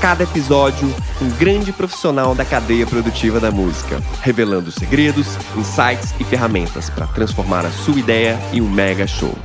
cada episódio, um grande profissional da cadeia produtiva da música, revelando segredos, insights e ferramentas para transformar a sua ideia em um mega show.